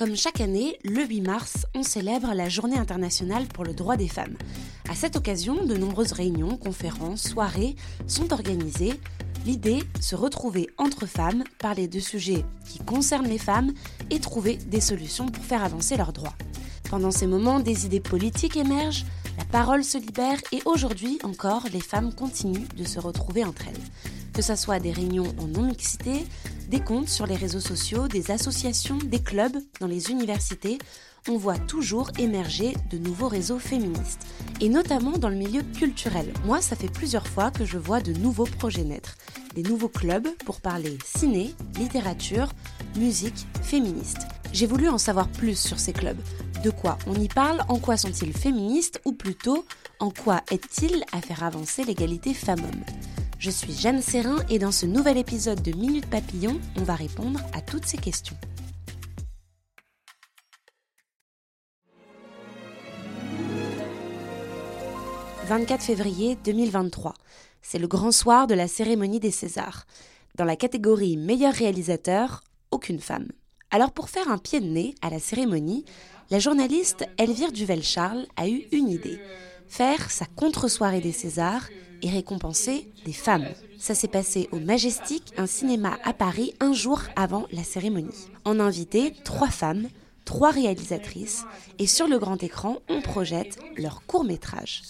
Comme chaque année, le 8 mars, on célèbre la Journée internationale pour le droit des femmes. À cette occasion, de nombreuses réunions, conférences, soirées sont organisées. L'idée, se retrouver entre femmes, parler de sujets qui concernent les femmes et trouver des solutions pour faire avancer leurs droits. Pendant ces moments, des idées politiques émergent, la parole se libère et aujourd'hui encore, les femmes continuent de se retrouver entre elles. Que ce soit des réunions en non-mixité, des comptes sur les réseaux sociaux, des associations, des clubs dans les universités, on voit toujours émerger de nouveaux réseaux féministes, et notamment dans le milieu culturel. Moi, ça fait plusieurs fois que je vois de nouveaux projets naître, des nouveaux clubs pour parler ciné, littérature, musique, féministe. J'ai voulu en savoir plus sur ces clubs. De quoi on y parle, en quoi sont-ils féministes, ou plutôt, en quoi aident-ils à faire avancer l'égalité femmes-hommes? Je suis Jeanne Serrin et dans ce nouvel épisode de Minute Papillon, on va répondre à toutes ces questions. 24 février 2023. C'est le grand soir de la cérémonie des Césars. Dans la catégorie meilleur réalisateur, aucune femme. Alors pour faire un pied de nez à la cérémonie, la journaliste Elvire Duvel-Charles a eu une idée. Faire sa contre-soirée des Césars et récompenser des femmes. Ça s'est passé au Majestic, un cinéma à Paris, un jour avant la cérémonie. On a invité trois femmes, trois réalisatrices, et sur le grand écran, on projette leur court métrage.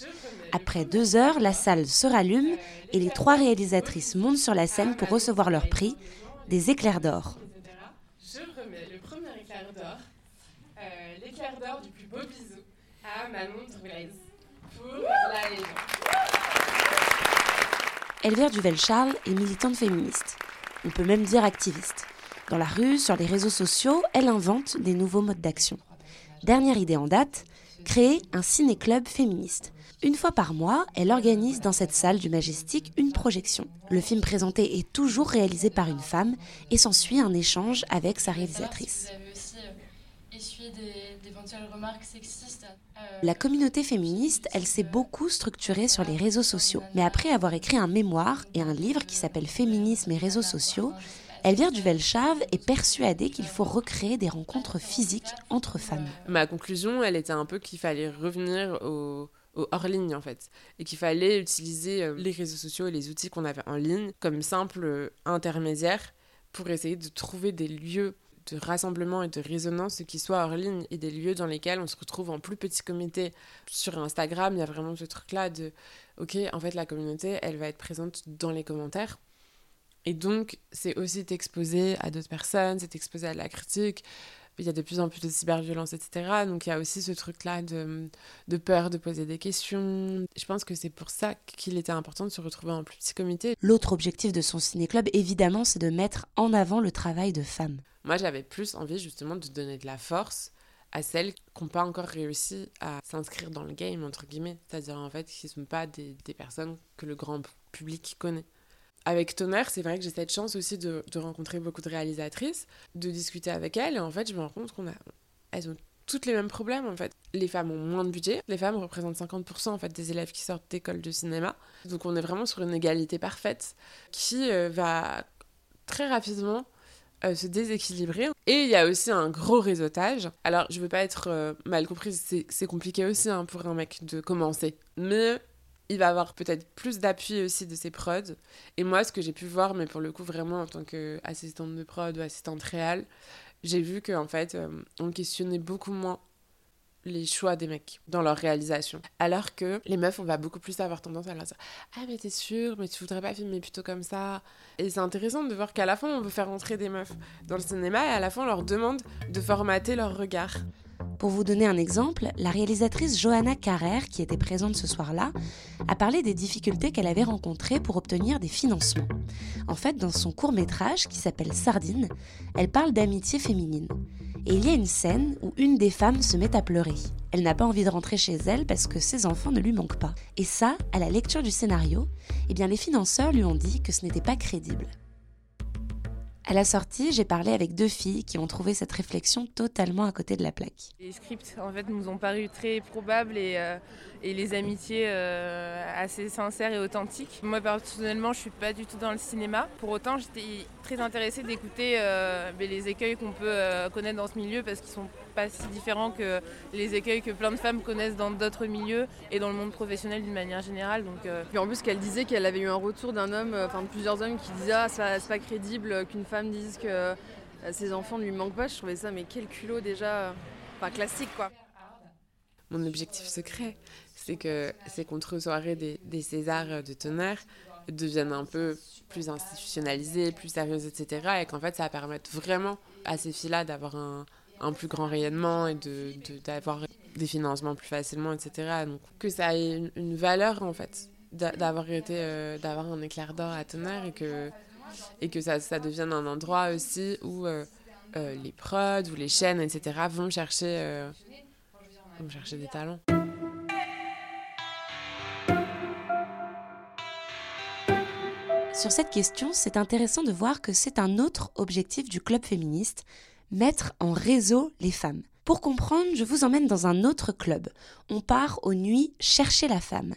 Après deux heures, la salle se rallume et les trois réalisatrices montent sur la scène pour recevoir leur prix, des éclairs d'or. Je remets le premier éclair d'or, euh, l'éclair d'or du plus beau bisou à Manon pour la. Elvire Duvel-Charles est militante féministe. On peut même dire activiste. Dans la rue, sur les réseaux sociaux, elle invente des nouveaux modes d'action. Dernière idée en date, créer un ciné-club féministe. Une fois par mois, elle organise dans cette salle du Majestic une projection. Le film présenté est toujours réalisé par une femme et s'ensuit un échange avec sa réalisatrice. La communauté féministe, elle s'est beaucoup structurée sur les réseaux sociaux. Mais après avoir écrit un mémoire et un livre qui s'appelle Féminisme et réseaux sociaux, Elvire Duvel-Chave est persuadée qu'il faut recréer des rencontres physiques entre femmes. Ma conclusion, elle était un peu qu'il fallait revenir au hors ligne en fait et qu'il fallait utiliser euh, les réseaux sociaux et les outils qu'on avait en ligne comme simple euh, intermédiaire pour essayer de trouver des lieux de rassemblement et de résonance qui soient hors ligne et des lieux dans lesquels on se retrouve en plus petit comité. Sur Instagram, il y a vraiment ce truc-là de OK, en fait, la communauté, elle va être présente dans les commentaires. Et donc, c'est aussi t'exposer à d'autres personnes, c'est t'exposer à la critique, il y a de plus en plus de cyberviolence, etc. Donc il y a aussi ce truc-là de, de, peur de poser des questions. Je pense que c'est pour ça qu'il était important de se retrouver en plus petit comité. L'autre objectif de son ciné-club, évidemment, c'est de mettre en avant le travail de femmes. Moi, j'avais plus envie justement de donner de la force à celles qui n'ont pas encore réussi à s'inscrire dans le game, entre guillemets. C'est-à-dire, en fait, qui ne sont pas des, des personnes que le grand public connaît avec Tonnerre, c'est vrai que j'ai cette chance aussi de, rencontrer beaucoup de réalisatrices, de discuter avec elles, et en fait, je me rends compte qu'on a, ont toutes les mêmes problèmes en fait. Les femmes ont moins de budget, les femmes représentent 50% en fait des élèves qui sortent d'école de cinéma, donc on est vraiment sur une égalité parfaite qui euh, va très rapidement euh, se déséquilibrer. Et il y a aussi un gros réseautage. Alors, je veux pas être euh, mal comprise, c'est compliqué aussi hein, pour un mec de commencer. Mais il va avoir peut-être plus d'appui aussi de ses prods. Et moi, ce que j'ai pu voir, mais pour le coup, vraiment en tant qu'assistante de prod ou assistante réelle, j'ai vu qu'en fait, euh, on questionnait beaucoup moins les choix des mecs dans leur réalisation. Alors que les meufs, on va beaucoup plus avoir tendance à leur dire Ah, mais t'es sûre, mais tu voudrais pas filmer plutôt comme ça? Et c'est intéressant de voir qu'à la fin, on veut faire entrer des meufs dans le cinéma et à la fin, on leur demande de formater leur regard. Pour vous donner un exemple, la réalisatrice Johanna Carrère, qui était présente ce soir-là, a parlé des difficultés qu'elle avait rencontrées pour obtenir des financements. En fait, dans son court métrage qui s'appelle Sardine, elle parle d'amitié féminine. Et il y a une scène où une des femmes se met à pleurer. Elle n'a pas envie de rentrer chez elle parce que ses enfants ne lui manquent pas. Et ça, à la lecture du scénario, eh bien les financeurs lui ont dit que ce n'était pas crédible. À la sortie, j'ai parlé avec deux filles qui ont trouvé cette réflexion totalement à côté de la plaque. Les scripts, en fait, nous ont paru très probables et, euh, les amitiés euh, assez sincères et authentiques. Moi, personnellement, je suis pas du tout dans le cinéma. Pour autant, j'étais très intéressée d'écouter euh, les écueils qu'on peut connaître dans ce milieu parce qu'ils sont pas si différents que les écueils que plein de femmes connaissent dans d'autres milieux et dans le monde professionnel d'une manière générale. Donc, Puis en plus, qu'elle disait qu'elle avait eu un retour d'un homme, enfin de plusieurs hommes qui disaient ah, c'est pas crédible qu'une femme dise que ses enfants ne lui manquent pas. Je trouvais ça, mais quel culot déjà, enfin classique quoi. Mon objectif secret, c'est que ces contre-soirées des, des Césars de tonnerre deviennent un peu plus institutionnalisées, plus sérieuses, etc. Et qu'en fait, ça va permettre vraiment à ces filles-là d'avoir un, un, plus grand rayonnement et d'avoir de, des financements plus facilement, etc. Donc que ça ait une, valeur, en fait, d'avoir été, euh, d'avoir un éclair d'or à tonnerre et que, et que ça, ça devienne un endroit aussi où euh, euh, les prods ou les chaînes, etc. vont chercher, vont chercher des talents. Sur cette question, c'est intéressant de voir que c'est un autre objectif du club féministe, mettre en réseau les femmes. Pour comprendre, je vous emmène dans un autre club. On part aux nuits chercher la femme.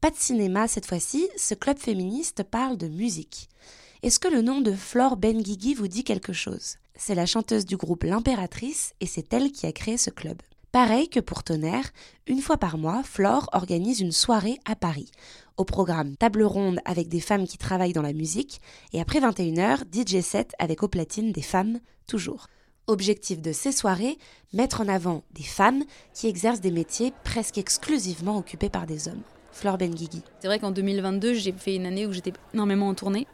Pas de cinéma cette fois-ci, ce club féministe parle de musique. Est-ce que le nom de Flore Benguigui vous dit quelque chose? C'est la chanteuse du groupe L'Impératrice et c'est elle qui a créé ce club. Pareil que pour Tonnerre, une fois par mois, Flore organise une soirée à Paris. Au programme table ronde avec des femmes qui travaillent dans la musique et après 21h, DJ set avec au platine des femmes toujours. Objectif de ces soirées, mettre en avant des femmes qui exercent des métiers presque exclusivement occupés par des hommes. Flore Benguigui. C'est vrai qu'en 2022, j'ai fait une année où j'étais énormément en tournée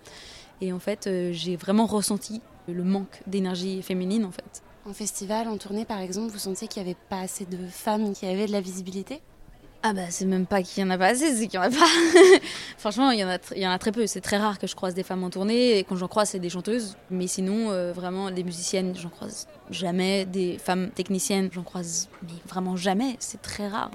et en fait, euh, j'ai vraiment ressenti le manque d'énergie féminine en fait. En festival, en tournée par exemple, vous sentiez qu'il n'y avait pas assez de femmes qui avaient de la visibilité? Ah bah c'est même pas qu'il y en a pas assez, c'est qu'il y en a pas. Franchement, il y, en a il y en a très peu. C'est très rare que je croise des femmes en tournée. Et quand j'en croise, c'est des chanteuses. Mais sinon, euh, vraiment, des musiciennes, j'en croise jamais. Des femmes techniciennes, j'en croise mais vraiment jamais. C'est très rare.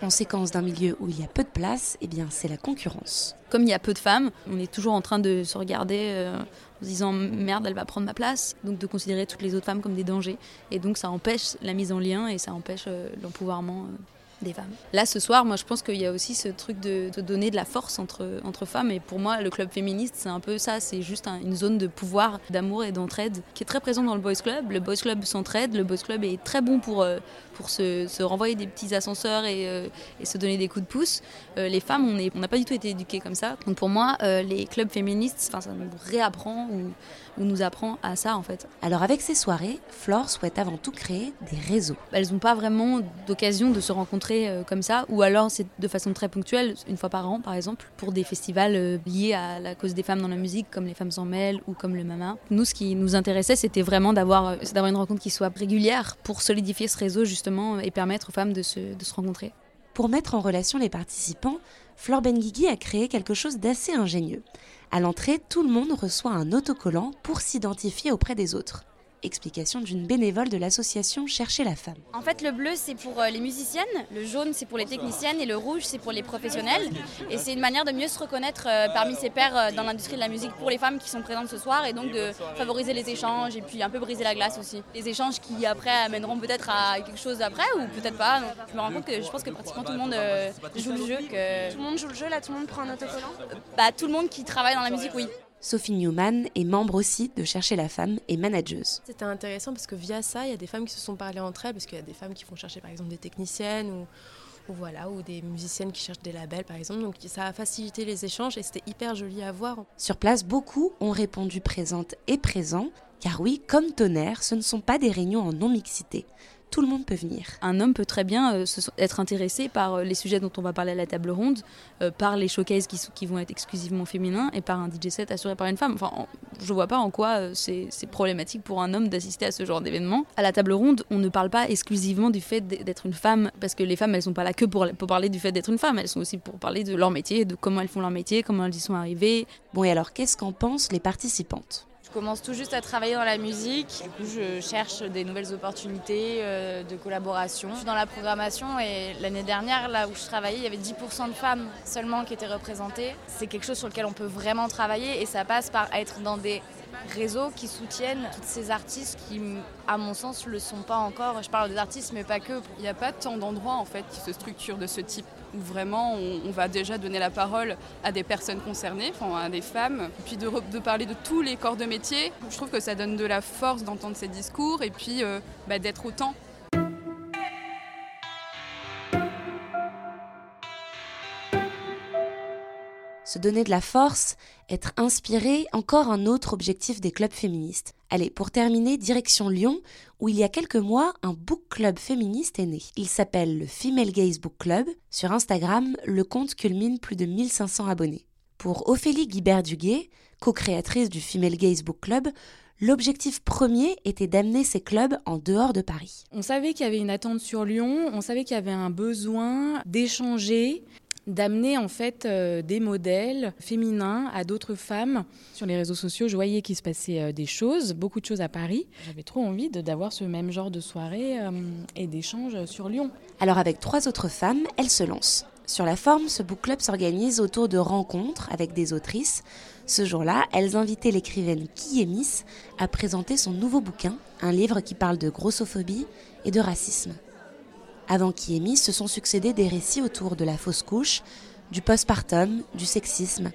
Conséquence d'un milieu où il y a peu de place, eh bien c'est la concurrence. Comme il y a peu de femmes, on est toujours en train de se regarder euh, en se disant merde, elle va prendre ma place. Donc de considérer toutes les autres femmes comme des dangers. Et donc ça empêche la mise en lien et ça empêche euh, l'empouvoirment euh, des femmes. Là, ce soir, moi, je pense qu'il y a aussi ce truc de, donner de la force entre, entre femmes. Et pour moi, le club féministe, c'est un peu ça. C'est juste une zone de pouvoir, d'amour et d'entraide qui est très présent dans le Boys Club. Le Boys Club s'entraide. Le Boys Club est très bon pour, pour se, se, renvoyer des petits ascenseurs et, et, se donner des coups de pouce. les femmes, on n'a on pas du tout été éduquées comme ça. Donc pour moi, les clubs féministes, ça nous réapprend ou on nous apprend à ça en fait. Alors avec ces soirées, Flore souhaite avant tout créer des réseaux. Elles n'ont pas vraiment d'occasion de se rencontrer euh, comme ça, ou alors c'est de façon très ponctuelle, une fois par an par exemple, pour des festivals euh, liés à la cause des femmes dans la musique, comme les femmes s'en mêlent ou comme le Mama. Nous, ce qui nous intéressait, c'était vraiment d'avoir euh, une rencontre qui soit régulière pour solidifier ce réseau justement et permettre aux femmes de se, de se rencontrer. Pour mettre en relation les participants, Flore Benguigui a créé quelque chose d'assez ingénieux. À l'entrée, tout le monde reçoit un autocollant pour s'identifier auprès des autres. Explication d'une bénévole de l'association Chercher la femme. En fait, le bleu, c'est pour euh, les musiciennes, le jaune, c'est pour les techniciennes et le rouge, c'est pour les professionnels. Et c'est une manière de mieux se reconnaître euh, parmi ses pairs euh, dans l'industrie de la musique pour les femmes qui sont présentes ce soir et donc de favoriser les échanges et puis un peu briser la glace aussi. Les échanges qui après amèneront peut-être à quelque chose après ou peut-être pas. je me rends compte que je pense que pratiquement tout le monde joue le jeu. Que... Tout le monde joue le jeu là, tout le monde prend un autocollant? Bah tout le monde qui travaille dans la musique, oui. Sophie Newman est membre aussi de Chercher la femme et manageuse. C'était intéressant parce que via ça, il y a des femmes qui se sont parlé entre elles, parce qu'il y a des femmes qui vont chercher par exemple des techniciennes ou, ou, voilà, ou des musiciennes qui cherchent des labels par exemple. Donc ça a facilité les échanges et c'était hyper joli à voir. Sur place, beaucoup ont répondu présente et présent, car oui, comme tonnerre, ce ne sont pas des réunions en non-mixité. Tout le monde peut venir. Un homme peut très bien euh, être intéressé par euh, les sujets dont on va parler à la table ronde, euh, par les showcases qui, vont être exclusivement féminins et par un DJ set assuré par une femme. Enfin, je vois pas en quoi c'est problématique pour un homme d'assister à ce genre d'événement. À la table ronde, on ne parle pas exclusivement du fait d'être une femme, parce que les femmes, elles sont pas là que pour, pour parler du fait d'être une femme, elles sont aussi pour parler de leur métier, de comment elles font leur métier, comment elles y sont arrivées. Bon, et alors, qu'est-ce qu'en pensent les participantes? Je commence tout juste à travailler dans la musique. Du coup, je cherche des nouvelles opportunités euh, de collaboration. Je suis dans la programmation et l'année dernière, là où je travaillais, il y avait 10% de femmes seulement qui étaient représentées. C'est quelque chose sur lequel on peut vraiment travailler et ça passe par être dans des réseaux qui soutiennent toutes ces artistes qui, à mon sens, ne le sont pas encore. Je parle des artistes, mais pas que. Il n'y a pas tant d'endroits en fait qui se structurent de ce type où vraiment on, va déjà donner la parole à des personnes concernées, enfin, à des femmes, puis de, parler de tous les corps de métier. Je trouve que ça donne de la force d'entendre ces discours et puis euh, bah, d'être autant. Se donner de la force, être inspiré, encore un autre objectif des clubs féministes. Allez, pour terminer, direction Lyon, où il y a quelques mois, un book club féministe est né. Il s'appelle le Female Gaze Book Club. Sur Instagram, le compte culmine plus de 1500 abonnés. Pour Ophélie Guibert-Duguet, co-créatrice du Female Gaze Book Club, L'objectif premier était d'amener ces clubs en dehors de Paris. On savait qu'il y avait une attente sur Lyon, on savait qu'il y avait un besoin d'échanger d'amener en fait euh, des modèles féminins à d'autres femmes. Sur les réseaux sociaux, je voyais qu'il se passait euh, des choses, beaucoup de choses à Paris. J'avais trop envie d'avoir ce même genre de soirée euh, et d'échanges sur Lyon. Alors avec trois autres femmes, elle se lance. Sur la forme, ce book club s'organise autour de rencontres avec des autrices. Ce jour-là, elles invitaient l'écrivaine Kiemis à présenter son nouveau bouquin, un livre qui parle de grossophobie et de racisme. Avant Kiemi, se sont succédés des récits autour de la fausse couche, du postpartum, du sexisme,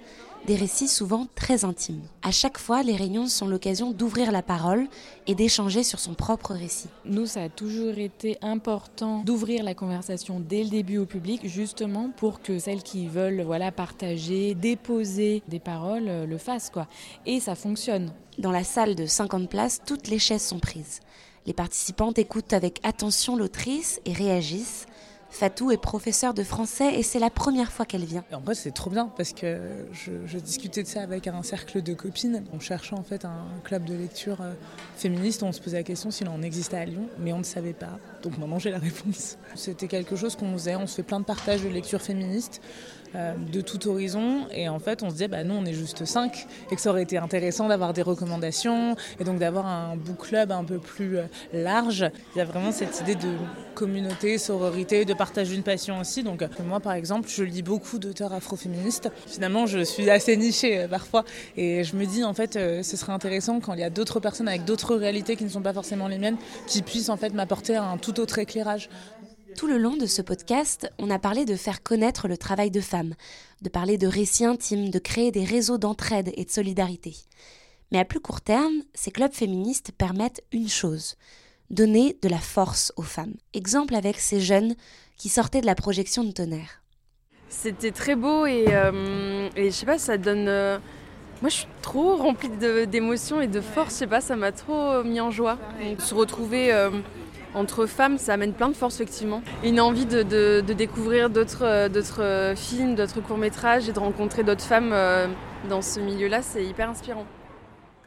des récits souvent très intimes. À chaque fois, les réunions sont l'occasion d'ouvrir la parole et d'échanger sur son propre récit. Nous, ça a toujours été important d'ouvrir la conversation dès le début au public, justement pour que celles qui veulent voilà, partager, déposer des paroles euh, le fassent. Quoi. Et ça fonctionne. Dans la salle de 50 places, toutes les chaises sont prises. Les participantes écoutent avec attention l'autrice et réagissent. Fatou est professeure de français et c'est la première fois qu'elle vient. En vrai, c'est trop bien parce que je, discutais de ça avec un cercle de copines. On cherchait en fait un club de lecture euh, féministe. On se posait la question s'il en existait à Lyon, mais on ne savait pas. Donc maintenant, j'ai la réponse. C'était quelque chose qu'on faisait. On se fait plein de partages de lecture féministe. Euh, de tout horizon. Et en fait, on se disait, bah, nous, on est juste cinq, et que ça aurait été intéressant d'avoir des recommandations, et donc d'avoir un book club un peu plus euh, large. Il y a vraiment cette idée de communauté, sororité, de partage d'une passion aussi. Donc moi, par exemple, je lis beaucoup d'auteurs afroféministes. Finalement, je suis assez nichée euh, parfois, et je me dis, en fait, ce serait intéressant quand il y a d'autres personnes avec d'autres réalités qui ne sont pas forcément les miennes, qui puissent en fait m'apporter un tout autre éclairage. Tout le long de ce podcast, on a parlé de faire connaître le travail de femmes, de parler de récits intimes, de créer des réseaux d'entraide et de solidarité. Mais à plus court terme, ces clubs féministes permettent une chose donner de la force aux femmes. Exemple avec ces jeunes qui sortaient de la projection de tonnerre. C'était très beau et, euh, je sais pas, ça donne. Euh, moi, je suis trop remplie d'émotions et de force. Je sais pas, ça m'a trop mis en joie. se retrouver. Euh, entre femmes, ça amène plein de force effectivement. Une envie de, découvrir d'autres euh, euh, films, d'autres courts-métrages et de rencontrer d'autres femmes euh, dans ce milieu-là, c'est hyper inspirant.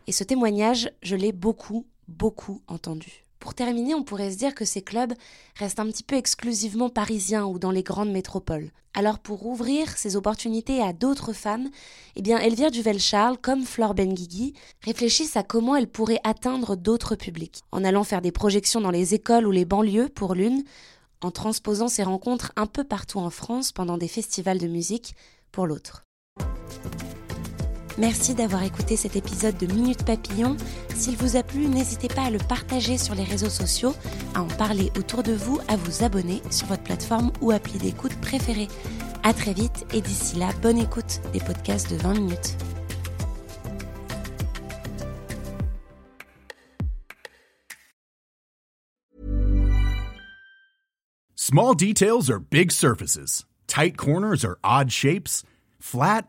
Et ce témoignage, je l'ai beaucoup, beaucoup entendu. Pour terminer, on pourrait se dire que ces clubs restent un petit peu exclusivement parisiens ou dans les grandes métropoles. Alors pour ouvrir ces opportunités à d'autres femmes, eh bien Elvire Duvel-Charles, comme Flore Benguigui, réfléchissent à comment elles pourraient atteindre d'autres publics, en allant faire des projections dans les écoles ou les banlieues pour l'une, en transposant ces rencontres un peu partout en France pendant des festivals de musique pour l'autre. Merci d'avoir écouté cet épisode de Minute Papillon. S'il vous a plu, n'hésitez pas à le partager sur les réseaux sociaux, à en parler autour de vous, à vous abonner sur votre plateforme ou appli d'écoute préférée. À très vite et d'ici là, bonne écoute des podcasts de 20 minutes. Small details are big surfaces. Tight corners are odd shapes. Flat